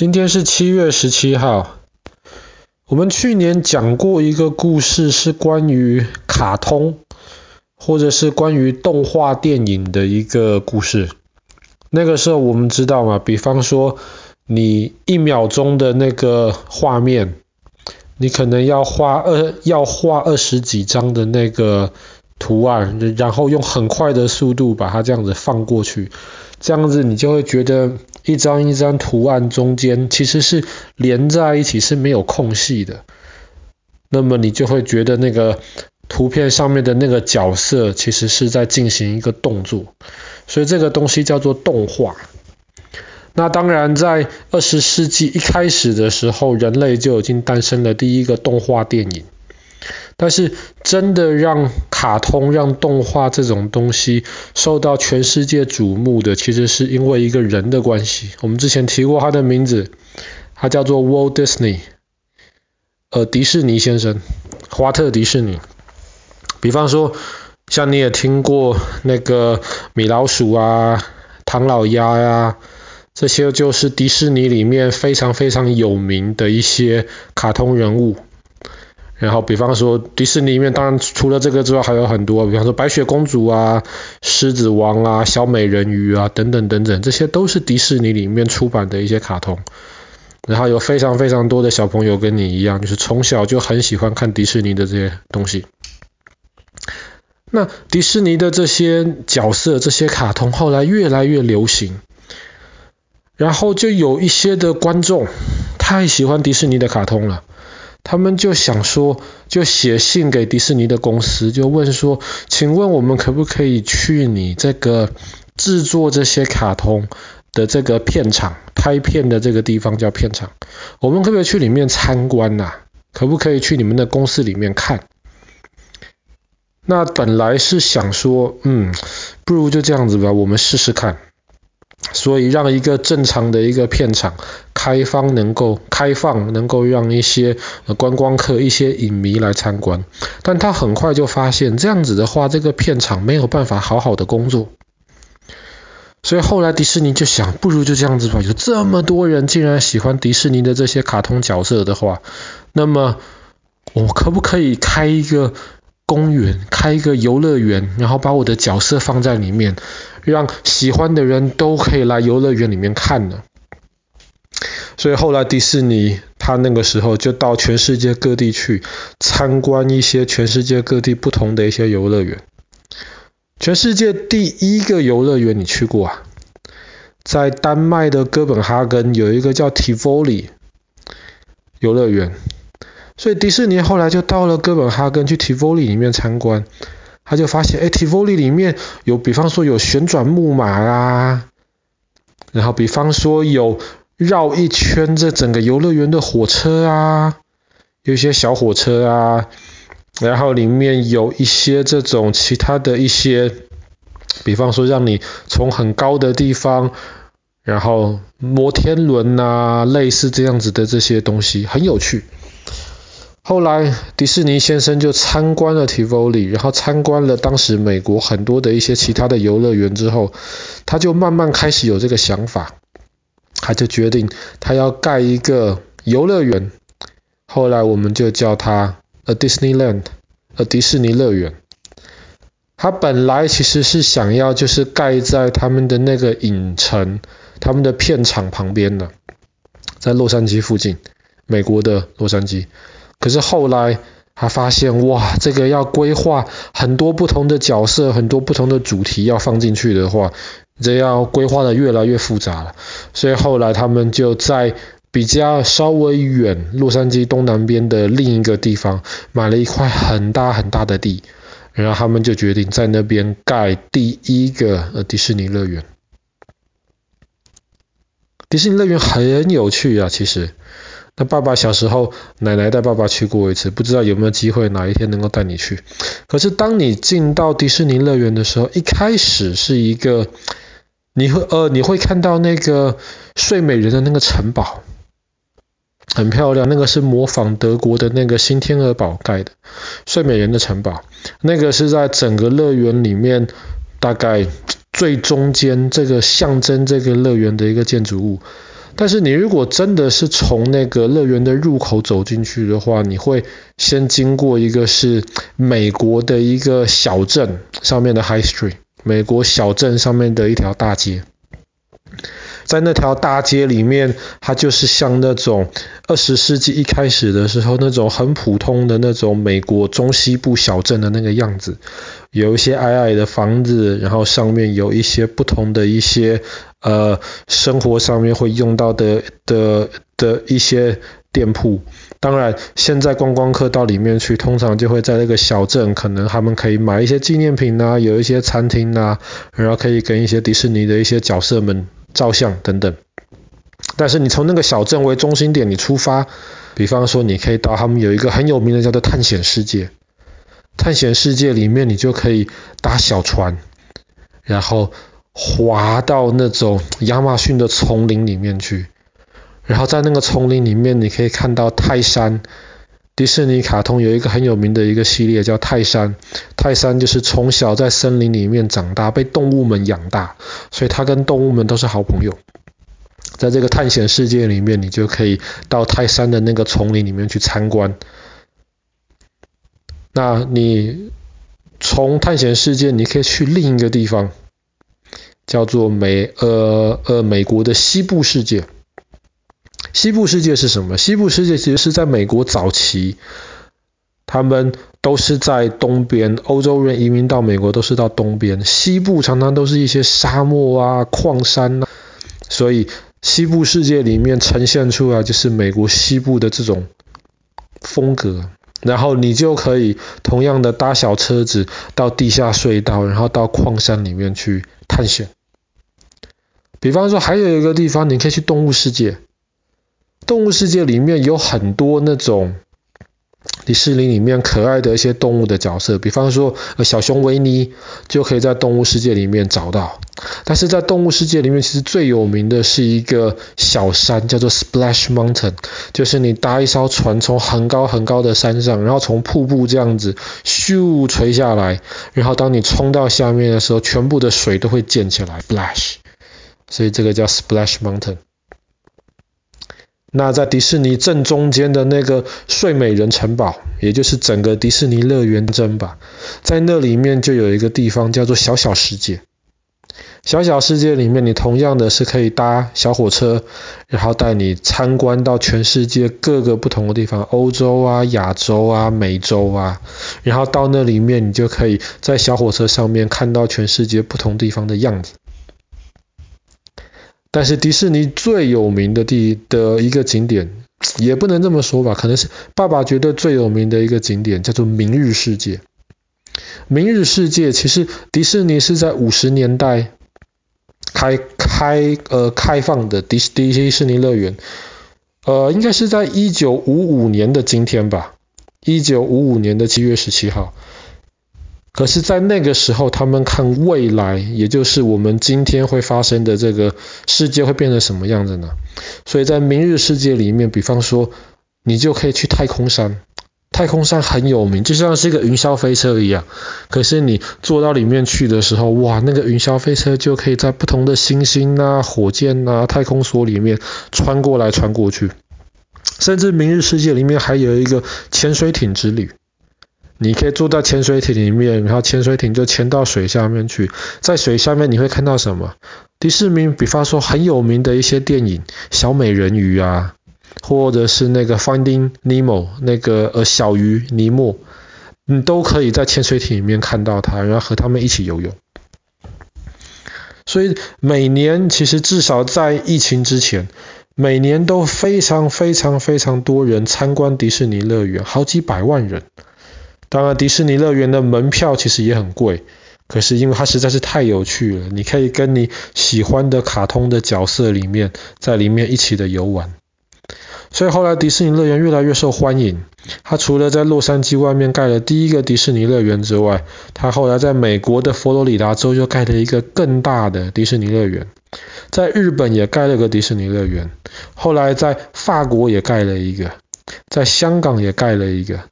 今天是七月十七号。我们去年讲过一个故事，是关于卡通，或者是关于动画电影的一个故事。那个时候我们知道嘛，比方说你一秒钟的那个画面，你可能要画二要画二十几张的那个图案，然后用很快的速度把它这样子放过去，这样子你就会觉得。一张一张图案中间其实是连在一起，是没有空隙的。那么你就会觉得那个图片上面的那个角色其实是在进行一个动作，所以这个东西叫做动画。那当然，在二十世纪一开始的时候，人类就已经诞生了第一个动画电影。但是，真的让卡通、让动画这种东西受到全世界瞩目的，其实是因为一个人的关系。我们之前提过他的名字，他叫做 Walt Disney，呃，迪士尼先生，华特迪士尼。比方说，像你也听过那个米老鼠啊、唐老鸭呀，这些就是迪士尼里面非常非常有名的一些卡通人物。然后，比方说迪士尼里面，当然除了这个之外，还有很多，比方说白雪公主啊、狮子王啊、小美人鱼啊等等等等，这些都是迪士尼里面出版的一些卡通。然后有非常非常多的小朋友跟你一样，就是从小就很喜欢看迪士尼的这些东西。那迪士尼的这些角色、这些卡通后来越来越流行，然后就有一些的观众太喜欢迪士尼的卡通了。他们就想说，就写信给迪士尼的公司，就问说，请问我们可不可以去你这个制作这些卡通的这个片场，拍片的这个地方叫片场，我们可不可以去里面参观呐？可不可以去你们的公司里面看？那本来是想说，嗯，不如就这样子吧，我们试试看。所以让一个正常的一个片场开放，能够开放，能够让一些观光客、一些影迷来参观。但他很快就发现，这样子的话，这个片场没有办法好好的工作。所以后来迪士尼就想，不如就这样子吧。有这么多人竟然喜欢迪士尼的这些卡通角色的话，那么我可不可以开一个公园，开一个游乐园，然后把我的角色放在里面？让喜欢的人都可以来游乐园里面看呢。所以后来迪士尼他那个时候就到全世界各地去参观一些全世界各地不同的一些游乐园。全世界第一个游乐园你去过啊？在丹麦的哥本哈根有一个叫 Tivoli 游乐园。所以迪士尼后来就到了哥本哈根去 Tivoli 里面参观。他就发现，哎，Tivoli 里面有，比方说有旋转木马啊，然后比方说有绕一圈这整个游乐园的火车啊，有一些小火车啊，然后里面有一些这种其他的一些，比方说让你从很高的地方，然后摩天轮啊，类似这样子的这些东西，很有趣。后来，迪士尼先生就参观了 Tivoli，然后参观了当时美国很多的一些其他的游乐园之后，他就慢慢开始有这个想法，他就决定他要盖一个游乐园。后来我们就叫它 A Disneyland，A 迪士尼乐园。他本来其实是想要就是盖在他们的那个影城、他们的片场旁边的，在洛杉矶附近，美国的洛杉矶。可是后来他发现，哇，这个要规划很多不同的角色，很多不同的主题要放进去的话，这要规划的越来越复杂了。所以后来他们就在比较稍微远，洛杉矶东南边的另一个地方买了一块很大很大的地，然后他们就决定在那边盖第一个呃迪士尼乐园。迪士尼乐园很有趣啊，其实。那爸爸小时候，奶奶带爸爸去过一次，不知道有没有机会哪一天能够带你去。可是当你进到迪士尼乐园的时候，一开始是一个，你会呃你会看到那个睡美人的那个城堡，很漂亮，那个是模仿德国的那个新天鹅堡盖的睡美人的城堡，那个是在整个乐园里面大概最中间这个象征这个乐园的一个建筑物。但是你如果真的是从那个乐园的入口走进去的话，你会先经过一个是美国的一个小镇上面的 High Street，美国小镇上面的一条大街。在那条大街里面，它就是像那种二十世纪一开始的时候那种很普通的那种美国中西部小镇的那个样子，有一些矮矮的房子，然后上面有一些不同的一些呃生活上面会用到的的的一些店铺。当然，现在观光客到里面去，通常就会在那个小镇，可能他们可以买一些纪念品啊，有一些餐厅啊，然后可以跟一些迪士尼的一些角色们。照相等等，但是你从那个小镇为中心点，你出发，比方说你可以到他们有一个很有名的叫做探险世界，探险世界里面你就可以搭小船，然后滑到那种亚马逊的丛林里面去，然后在那个丛林里面你可以看到泰山。迪士尼卡通有一个很有名的一个系列叫泰山，泰山就是从小在森林里面长大，被动物们养大，所以他跟动物们都是好朋友。在这个探险世界里面，你就可以到泰山的那个丛林里面去参观。那你从探险世界，你可以去另一个地方，叫做美呃呃美国的西部世界。西部世界是什么？西部世界其实是在美国早期，他们都是在东边，欧洲人移民到美国都是到东边，西部常常都是一些沙漠啊、矿山啊，所以西部世界里面呈现出来就是美国西部的这种风格。然后你就可以同样的搭小车子到地下隧道，然后到矿山里面去探险。比方说，还有一个地方，你可以去动物世界。动物世界里面有很多那种迪士尼里面可爱的一些动物的角色，比方说小熊维尼就可以在动物世界里面找到。但是在动物世界里面，其实最有名的是一个小山，叫做 Splash Mountain，就是你搭一艘船从很高很高的山上，然后从瀑布这样子咻垂下来，然后当你冲到下面的时候，全部的水都会溅起来，Splash，所以这个叫 Splash Mountain。那在迪士尼正中间的那个睡美人城堡，也就是整个迪士尼乐园珍吧，在那里面就有一个地方叫做小小世界。小小世界里面，你同样的是可以搭小火车，然后带你参观到全世界各个不同的地方，欧洲啊、亚洲啊、美洲啊，然后到那里面，你就可以在小火车上面看到全世界不同地方的样子。但是迪士尼最有名的地的一个景点，也不能这么说吧，可能是爸爸觉得最有名的一个景点，叫做明日世界。明日世界其实迪士尼是在五十年代开开呃开放的迪士迪士尼乐园，呃应该是在一九五五年的今天吧，一九五五年的七月十七号。可是，在那个时候，他们看未来，也就是我们今天会发生的这个世界会变成什么样子呢？所以在明日世界里面，比方说，你就可以去太空山，太空山很有名，就像是一个云霄飞车一样。可是你坐到里面去的时候，哇，那个云霄飞车就可以在不同的星星啊、火箭啊、太空梭里面穿过来穿过去，甚至明日世界里面还有一个潜水艇之旅。你可以坐在潜水艇里面，然后潜水艇就潜到水下面去，在水下面你会看到什么？迪士尼，比方说很有名的一些电影，小美人鱼啊，或者是那个 Finding Nemo 那个呃小鱼尼莫，你都可以在潜水艇里面看到它，然后和他们一起游泳。所以每年其实至少在疫情之前，每年都非常非常非常多人参观迪士尼乐园，好几百万人。当然，迪士尼乐园的门票其实也很贵，可是因为它实在是太有趣了，你可以跟你喜欢的卡通的角色里面，在里面一起的游玩。所以后来迪士尼乐园越来越受欢迎。它除了在洛杉矶外面盖了第一个迪士尼乐园之外，它后来在美国的佛罗里达州又盖了一个更大的迪士尼乐园，在日本也盖了个迪士尼乐园，后来在法国也盖了一个，在香港也盖了一个。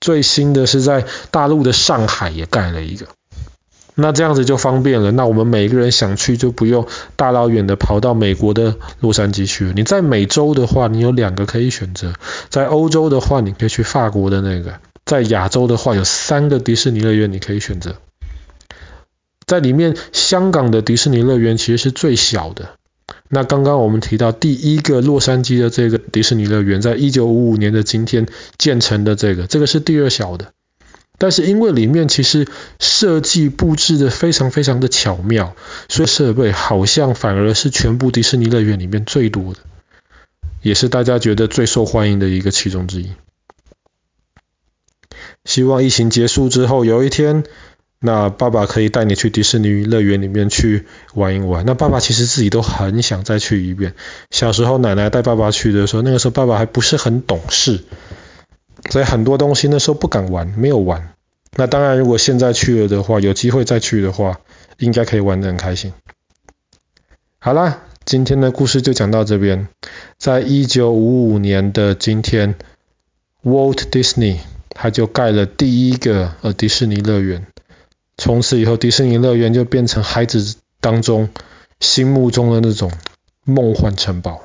最新的是在大陆的上海也盖了一个，那这样子就方便了。那我们每个人想去就不用大老远的跑到美国的洛杉矶去。你在美洲的话，你有两个可以选择；在欧洲的话，你可以去法国的那个；在亚洲的话，有三个迪士尼乐园你可以选择。在里面，香港的迪士尼乐园其实是最小的。那刚刚我们提到第一个洛杉矶的这个迪士尼乐园，在一九五五年的今天建成的这个，这个是第二小的。但是因为里面其实设计布置的非常非常的巧妙，所以设备好像反而是全部迪士尼乐园里面最多的，也是大家觉得最受欢迎的一个其中之一。希望疫情结束之后，有一天，那爸爸可以带你去迪士尼乐园里面去玩一玩。那爸爸其实自己都很想再去一遍。小时候奶奶带爸爸去的时候，那个时候爸爸还不是很懂事。所以很多东西那时候不敢玩，没有玩。那当然，如果现在去了的话，有机会再去的话，应该可以玩得很开心。好啦，今天的故事就讲到这边。在一九五五年的今天，Walt Disney 他就盖了第一个呃迪士尼乐园。从此以后，迪士尼乐园就变成孩子当中心目中的那种梦幻城堡。